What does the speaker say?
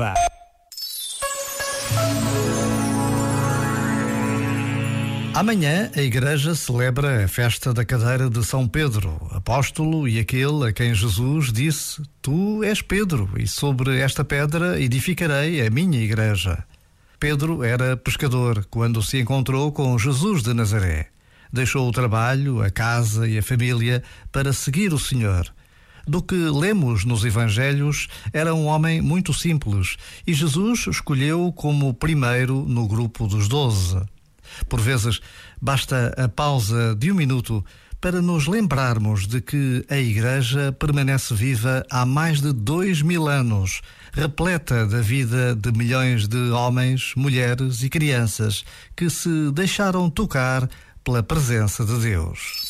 Viva! Amanhã a Igreja celebra a festa da cadeira de São Pedro, apóstolo e aquele a quem Jesus disse: Tu és Pedro, e sobre esta pedra edificarei a minha Igreja. Pedro era pescador quando se encontrou com Jesus de Nazaré. Deixou o trabalho, a casa e a família para seguir o Senhor. Do que lemos nos Evangelhos, era um homem muito simples e Jesus escolheu como primeiro no grupo dos doze. Por vezes, basta a pausa de um minuto para nos lembrarmos de que a Igreja permanece viva há mais de dois mil anos, repleta da vida de milhões de homens, mulheres e crianças que se deixaram tocar pela presença de Deus.